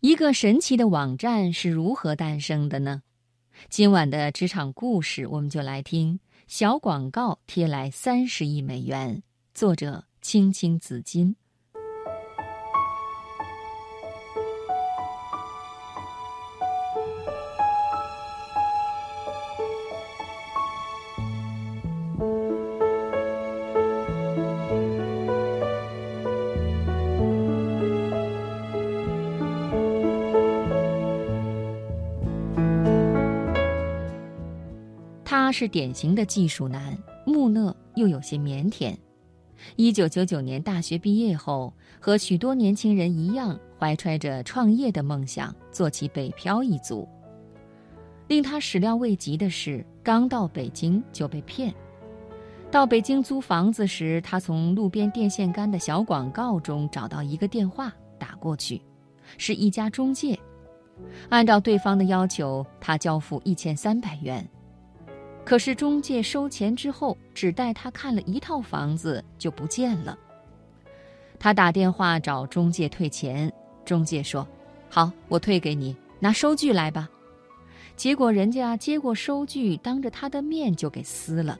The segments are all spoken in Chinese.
一个神奇的网站是如何诞生的呢？今晚的职场故事，我们就来听小广告贴来三十亿美元。作者：青青子衿。他是典型的技术男，木讷又有些腼腆。一九九九年大学毕业后，和许多年轻人一样，怀揣着创业的梦想，做起北漂一族。令他始料未及的是，刚到北京就被骗。到北京租房子时，他从路边电线杆的小广告中找到一个电话，打过去，是一家中介。按照对方的要求，他交付一千三百元。可是中介收钱之后，只带他看了一套房子就不见了。他打电话找中介退钱，中介说：“好，我退给你，拿收据来吧。”结果人家接过收据，当着他的面就给撕了。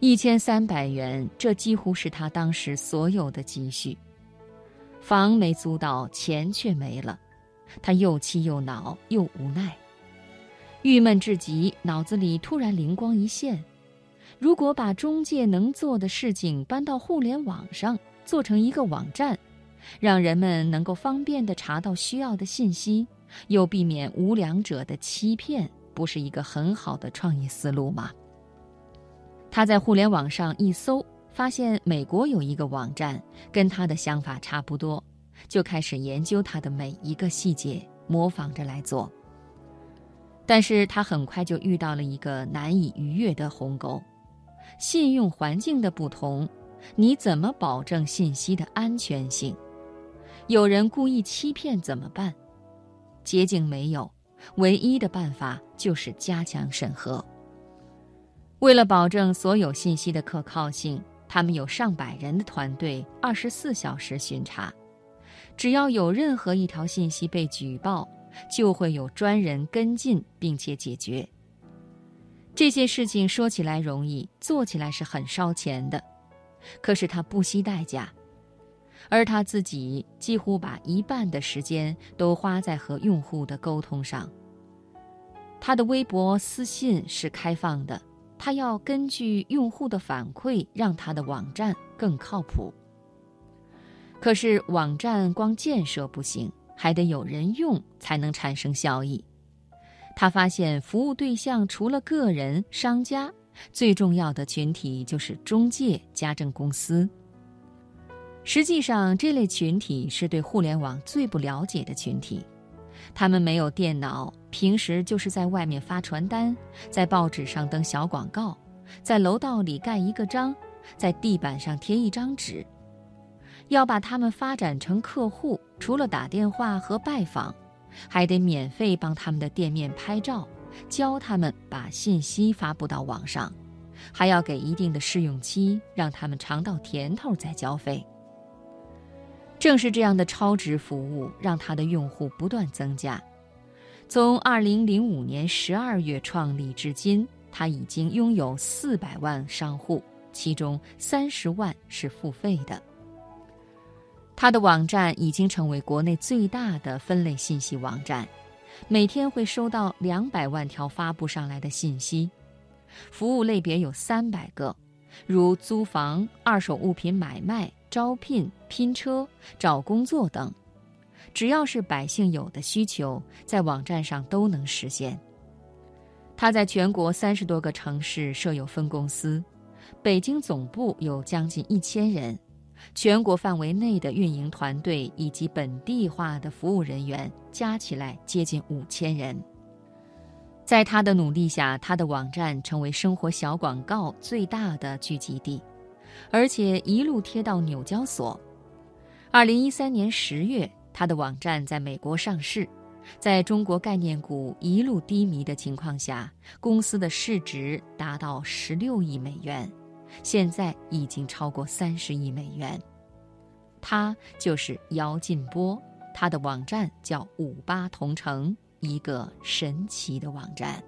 一千三百元，这几乎是他当时所有的积蓄。房没租到，钱却没了，他又气又恼又无奈。郁闷至极，脑子里突然灵光一现：如果把中介能做的事情搬到互联网上，做成一个网站，让人们能够方便地查到需要的信息，又避免无良者的欺骗，不是一个很好的创业思路吗？他在互联网上一搜，发现美国有一个网站，跟他的想法差不多，就开始研究它的每一个细节，模仿着来做。但是他很快就遇到了一个难以逾越的鸿沟：信用环境的不同，你怎么保证信息的安全性？有人故意欺骗怎么办？捷径没有，唯一的办法就是加强审核。为了保证所有信息的可靠性，他们有上百人的团队，二十四小时巡查，只要有任何一条信息被举报。就会有专人跟进，并且解决。这些事情说起来容易，做起来是很烧钱的，可是他不惜代价，而他自己几乎把一半的时间都花在和用户的沟通上。他的微博私信是开放的，他要根据用户的反馈，让他的网站更靠谱。可是网站光建设不行。还得有人用才能产生效益。他发现，服务对象除了个人、商家，最重要的群体就是中介、家政公司。实际上，这类群体是对互联网最不了解的群体。他们没有电脑，平时就是在外面发传单，在报纸上登小广告，在楼道里盖一个章，在地板上贴一张纸。要把他们发展成客户，除了打电话和拜访，还得免费帮他们的店面拍照，教他们把信息发布到网上，还要给一定的试用期，让他们尝到甜头再交费。正是这样的超值服务，让他的用户不断增加。从2005年12月创立至今，他已经拥有400万商户，其中30万是付费的。他的网站已经成为国内最大的分类信息网站，每天会收到两百万条发布上来的信息，服务类别有三百个，如租房、二手物品买卖、招聘、拼车、找工作等，只要是百姓有的需求，在网站上都能实现。他在全国三十多个城市设有分公司，北京总部有将近一千人。全国范围内的运营团队以及本地化的服务人员加起来接近五千人。在他的努力下，他的网站成为生活小广告最大的聚集地，而且一路贴到纽交所。二零一三年十月，他的网站在美国上市，在中国概念股一路低迷的情况下，公司的市值达到十六亿美元。现在已经超过三十亿美元，他就是姚劲波，他的网站叫五八同城，一个神奇的网站。